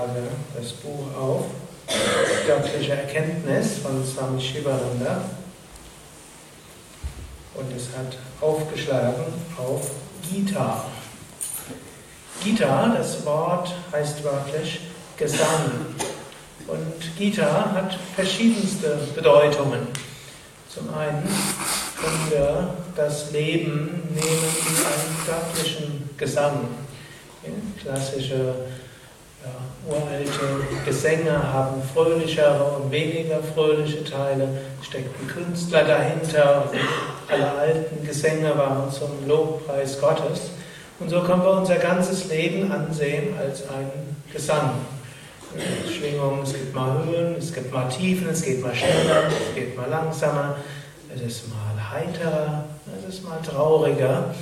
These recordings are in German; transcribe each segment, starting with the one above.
schlage das Buch auf, Göttliche Erkenntnis von Swami Shivananda. Und es hat aufgeschlagen auf Gita. Gita, das Wort heißt wörtlich Gesang. Und Gita hat verschiedenste Bedeutungen. Zum einen können wir das Leben nehmen wie einen göttlichen Gesang. Klassische ja, uralte Gesänge haben fröhlichere und weniger fröhliche Teile, steckt ein Künstler dahinter. Alle alten Gesänge waren zum Lobpreis Gottes. Und so können wir unser ganzes Leben ansehen als einen Gesang. Schwingungen, es gibt mal Höhen, es gibt mal Tiefen, es geht mal schneller, es geht mal langsamer, es ist mal heiterer, es ist mal trauriger.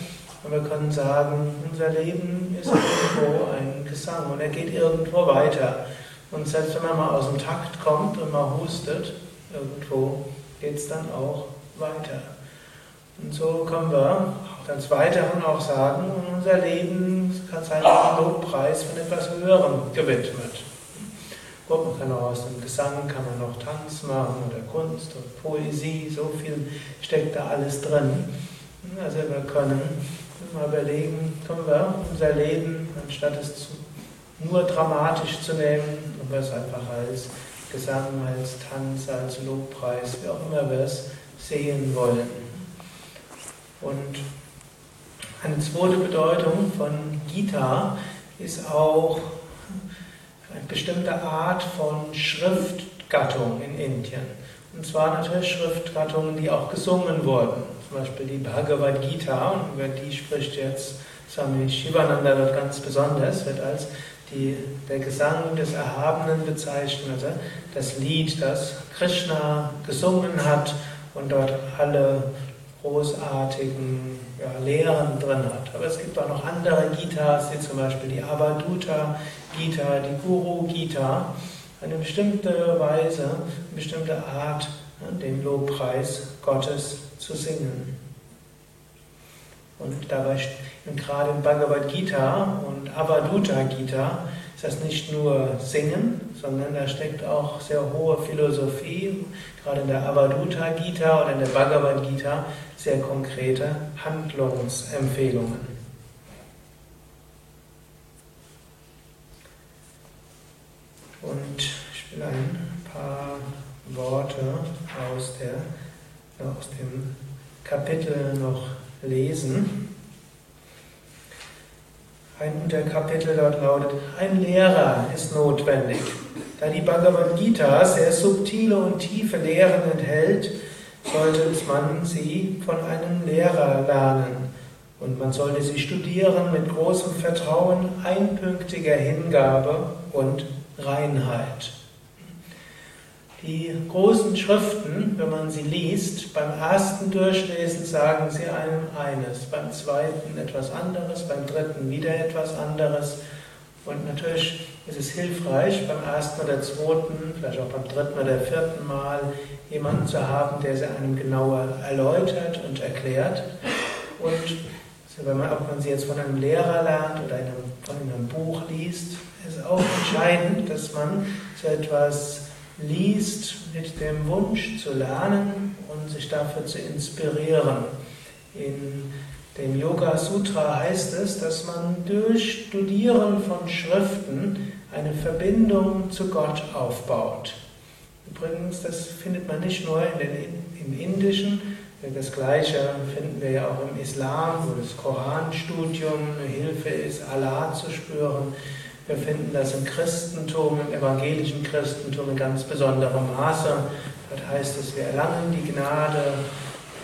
Und wir können sagen, unser Leben ist irgendwo ein Gesang und er geht irgendwo weiter. Und selbst wenn man mal aus dem Takt kommt und mal hustet, irgendwo geht es dann auch weiter. Und so können wir ganz weiterhin auch sagen, unser Leben kann sein ein Lobpreis von etwas Höherem gewidmet. Gut, man kann auch aus dem Gesang, kann man auch Tanz machen oder Kunst und Poesie, so viel steckt da alles drin. Also wir können mal überlegen, können wir unser Leben, anstatt es nur dramatisch zu nehmen, können wir es einfach als Gesang, als Tanz, als Lobpreis, wie auch immer wir es sehen wollen. Und eine zweite Bedeutung von Gita ist auch eine bestimmte Art von Schriftgattung in Indien. Und zwar natürlich Schriftgattungen, die auch gesungen wurden. Zum Beispiel die Bhagavad Gita, und über die spricht jetzt Swami Shivananda dort ganz besonders, wird als die, der Gesang des Erhabenen bezeichnet, also das Lied, das Krishna gesungen hat und dort alle großartigen ja, Lehren drin hat. Aber es gibt auch noch andere Gitas, wie zum Beispiel die Avaduta Gita, die Guru Gita, eine bestimmte Weise, eine bestimmte Art, den Lobpreis Gottes zu singen. Und dabei, gerade im Bhagavad Gita und Avaduta Gita, ist das nicht nur Singen, sondern da steckt auch sehr hohe Philosophie, gerade in der Avaduta Gita oder in der Bhagavad Gita, sehr konkrete Handlungsempfehlungen. Und ich will ein paar Worte aus, der, aus dem Kapitel noch lesen. Ein Unterkapitel dort lautet, ein Lehrer ist notwendig. Da die Bhagavad Gita sehr subtile und tiefe Lehren enthält, sollte man sie von einem Lehrer lernen. Und man sollte sie studieren mit großem Vertrauen, einpünktiger Hingabe und Reinheit. Die großen Schriften, wenn man sie liest, beim ersten Durchlesen sagen sie einem eines, beim zweiten etwas anderes, beim dritten wieder etwas anderes. Und natürlich ist es hilfreich, beim ersten oder zweiten, vielleicht auch beim dritten oder vierten Mal jemanden zu haben, der sie einem genauer erläutert und erklärt. Und wenn man, ob man sie jetzt von einem Lehrer lernt oder einem, von einem Buch liest, ist auch entscheidend, dass man so etwas liest mit dem Wunsch zu lernen und sich dafür zu inspirieren. In dem Yoga Sutra heißt es, dass man durch Studieren von Schriften eine Verbindung zu Gott aufbaut. Übrigens, das findet man nicht nur in den, im Indischen, das Gleiche finden wir ja auch im Islam, wo das Koranstudium eine Hilfe ist, Allah zu spüren. Wir finden das im Christentum, im evangelischen Christentum in ganz besonderem Maße. Dort heißt es, wir erlangen die Gnade.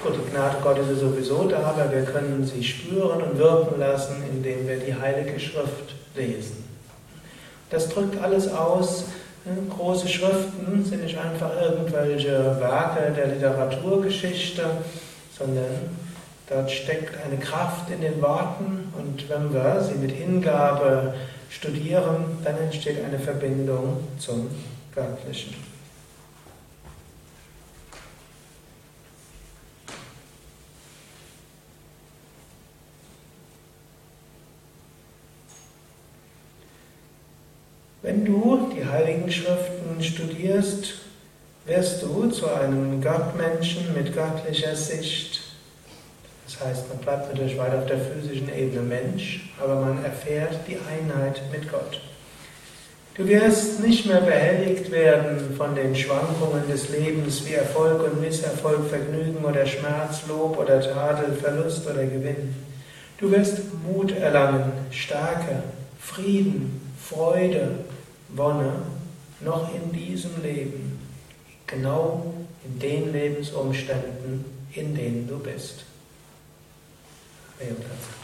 Gut, die Gnade Gottes ist sowieso da, aber wir können sie spüren und wirken lassen, indem wir die Heilige Schrift lesen. Das drückt alles aus. Große Schriften sind nicht einfach irgendwelche Werke der Literaturgeschichte, sondern dort steckt eine Kraft in den Worten und wenn wir sie mit Hingabe studieren, dann entsteht eine Verbindung zum Göttlichen. Wenn du die Heiligen Schriften studierst, wirst du zu einem Gottmenschen mit göttlicher Sicht. Das heißt, man bleibt natürlich weiter auf der physischen Ebene Mensch, aber man erfährt die Einheit mit Gott. Du wirst nicht mehr behelligt werden von den Schwankungen des Lebens wie Erfolg und Misserfolg, Vergnügen oder Schmerz, Lob oder Tadel, Verlust oder Gewinn. Du wirst Mut erlangen, Stärke, Frieden, Freude, Wonne, noch in diesem Leben, genau in den Lebensumständen, in denen du bist. 没有特